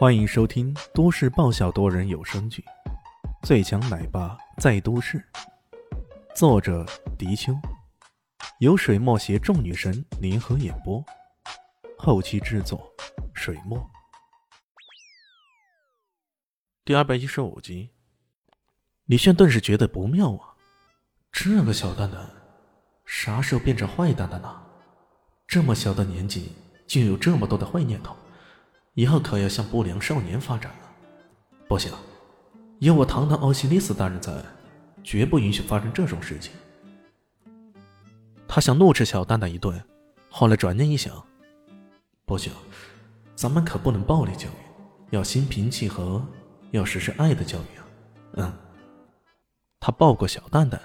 欢迎收听都市爆笑多人有声剧《最强奶爸在都市》，作者：迪秋，由水墨携众女神联合演播，后期制作：水墨。第二百一十五集，李炫顿时觉得不妙啊！这个小蛋蛋，啥时候变成坏蛋蛋了？这么小的年纪就有这么多的坏念头！以后可要向不良少年发展了，不行，有我堂堂奥西里斯大人在，绝不允许发生这种事情。他想怒斥小蛋蛋一顿，后来转念一想，不行，咱们可不能暴力教育，要心平气和，要实施爱的教育啊。嗯，他抱过小蛋蛋，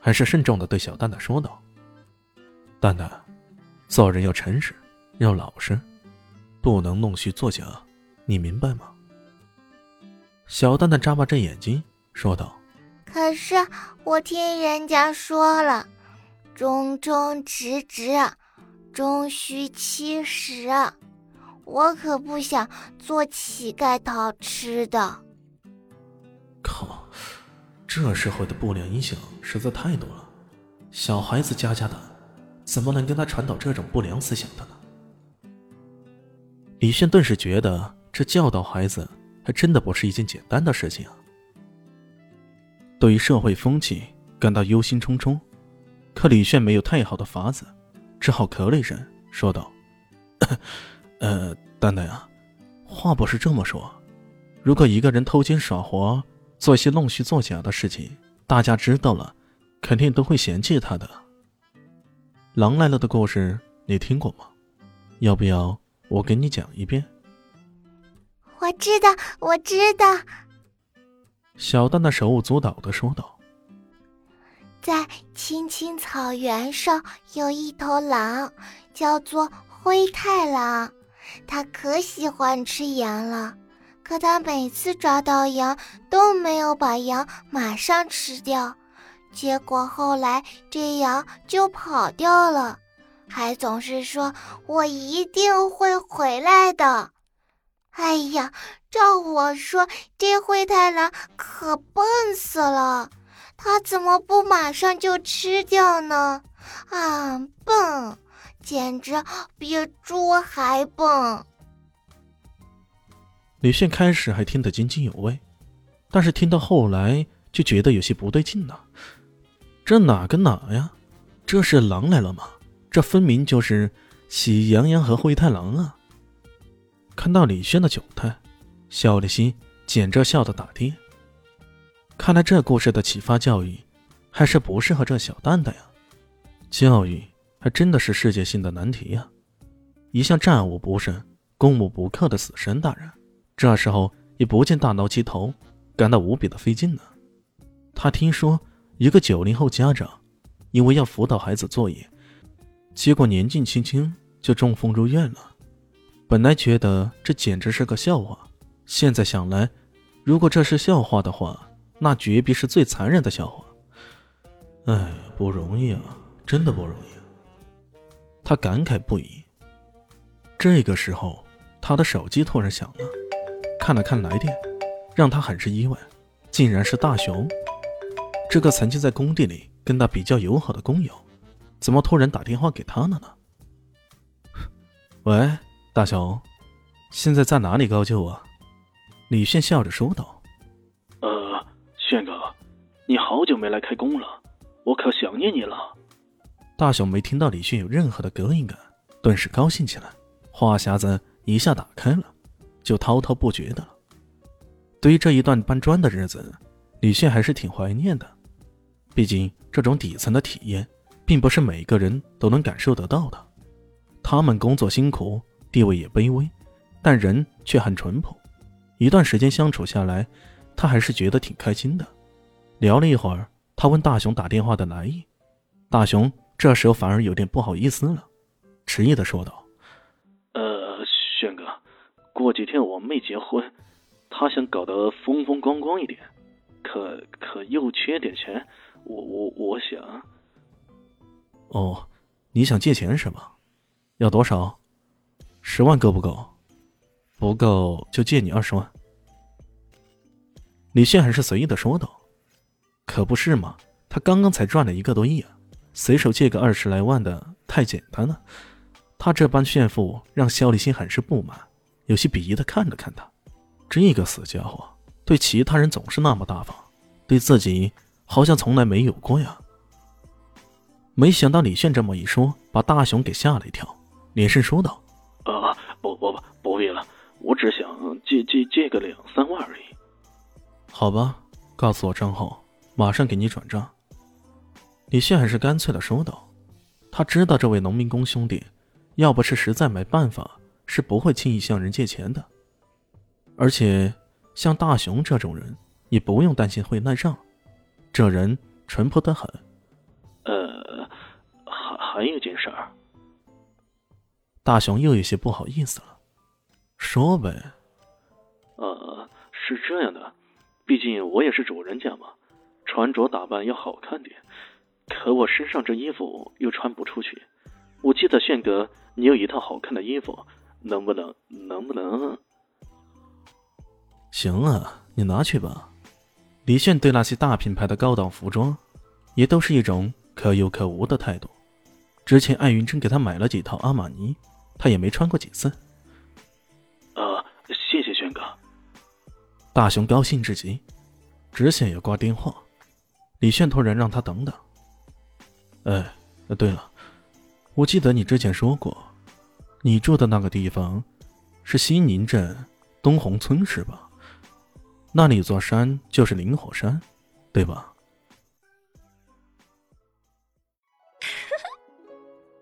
还是慎重的对小蛋蛋说道：“蛋蛋，做人要诚实，要老实。”不能弄虚作假，你明白吗？小蛋蛋眨巴着眼睛说道：“可是我听人家说了，忠忠直直，终须七十，我可不想做乞丐讨吃的。”靠，这社会的不良影响实在太多了，小孩子家家的，怎么能跟他传导这种不良思想的呢？李炫顿时觉得，这教导孩子还真的不是一件简单的事情啊。对于社会风气感到忧心忡忡，可李炫没有太好的法子，只好咳了一声，说道：“呃，丹丹啊，话不是这么说。如果一个人偷奸耍滑，做一些弄虚作假的事情，大家知道了，肯定都会嫌弃他的。狼来了的故事你听过吗？要不要？”我给你讲一遍。我知道，我知道。小蛋蛋手舞足蹈的说道：“在青青草原上有一头狼，叫做灰太狼。它可喜欢吃羊了，可它每次抓到羊都没有把羊马上吃掉，结果后来这羊就跑掉了。”还总是说我一定会回来的，哎呀，照我说，这灰太狼可笨死了，他怎么不马上就吃掉呢？啊，笨，简直比猪还笨！李炫开始还听得津津有味，但是听到后来就觉得有些不对劲了。这哪跟哪呀？这是狼来了吗？这分明就是喜羊羊和灰太狼啊！看到李轩的窘态，小李心捡着笑的打跌。看来这故事的启发教育，还是不适合这小蛋蛋呀。教育还真的是世界性的难题呀！一向战无不胜、攻无不克的死神大人，这时候也不见大挠其头，感到无比的费劲呢。他听说一个九零后家长，因为要辅导孩子作业。结果年纪轻轻就中风入院了，本来觉得这简直是个笑话，现在想来，如果这是笑话的话，那绝壁是最残忍的笑话。哎，不容易啊，真的不容易。他感慨不已。这个时候，他的手机突然响了，看了看来电，让他很是意外，竟然是大雄，这个曾经在工地里跟他比较友好的工友。怎么突然打电话给他了呢？喂，大雄，现在在哪里高就啊？李炫笑着说道。呃，炫哥，你好久没来开工了，我可想念你了。大雄没听到李炫有任何的隔音感，顿时高兴起来，话匣子一下打开了，就滔滔不绝的了。对于这一段搬砖的日子，李炫还是挺怀念的，毕竟这种底层的体验。并不是每个人都能感受得到的。他们工作辛苦，地位也卑微，但人却很淳朴。一段时间相处下来，他还是觉得挺开心的。聊了一会儿，他问大雄打电话的来意。大雄这时候反而有点不好意思了，迟疑的说道：“呃，轩哥，过几天我妹结婚，他想搞得风风光光一点，可可又缺点钱。我我我想。”哦，你想借钱是吧？要多少？十万够不够？不够就借你二十万。李炫还是随意的说道：“可不是嘛，他刚刚才赚了一个多亿啊，随手借个二十来万的太简单了。”他这般炫富让肖立新很是不满，有些鄙夷的看了看他。这个死家伙对其他人总是那么大方，对自己好像从来没有过呀。没想到李炫这么一说，把大雄给吓了一跳，连声说道：“啊，不不不，不必了，我只想借借借个两三万而已。”好吧，告诉我账号，马上给你转账。李炫还是干脆的说道：“他知道这位农民工兄弟。”要不是实在没办法，是不会轻易向人借钱的。而且，像大雄这种人，也不用担心会赖账，这人淳朴的很。呃，还还有件事儿。大雄又有些不好意思了，说呗。呃，是这样的，毕竟我也是主人家嘛，穿着打扮要好看点，可我身上这衣服又穿不出去。我记得炫哥。你有一套好看的衣服，能不能？能不能？行啊，你拿去吧。李炫对那些大品牌的高档服装，也都是一种可有可无的态度。之前艾云真给他买了几套阿玛尼，他也没穿过几次。啊，谢谢轩哥。大雄高兴至极，只想要挂电话。李炫突然让他等等。哎，对了。我记得你之前说过，你住的那个地方是西宁镇东红村，是吧？那里有座山就是灵火山，对吧？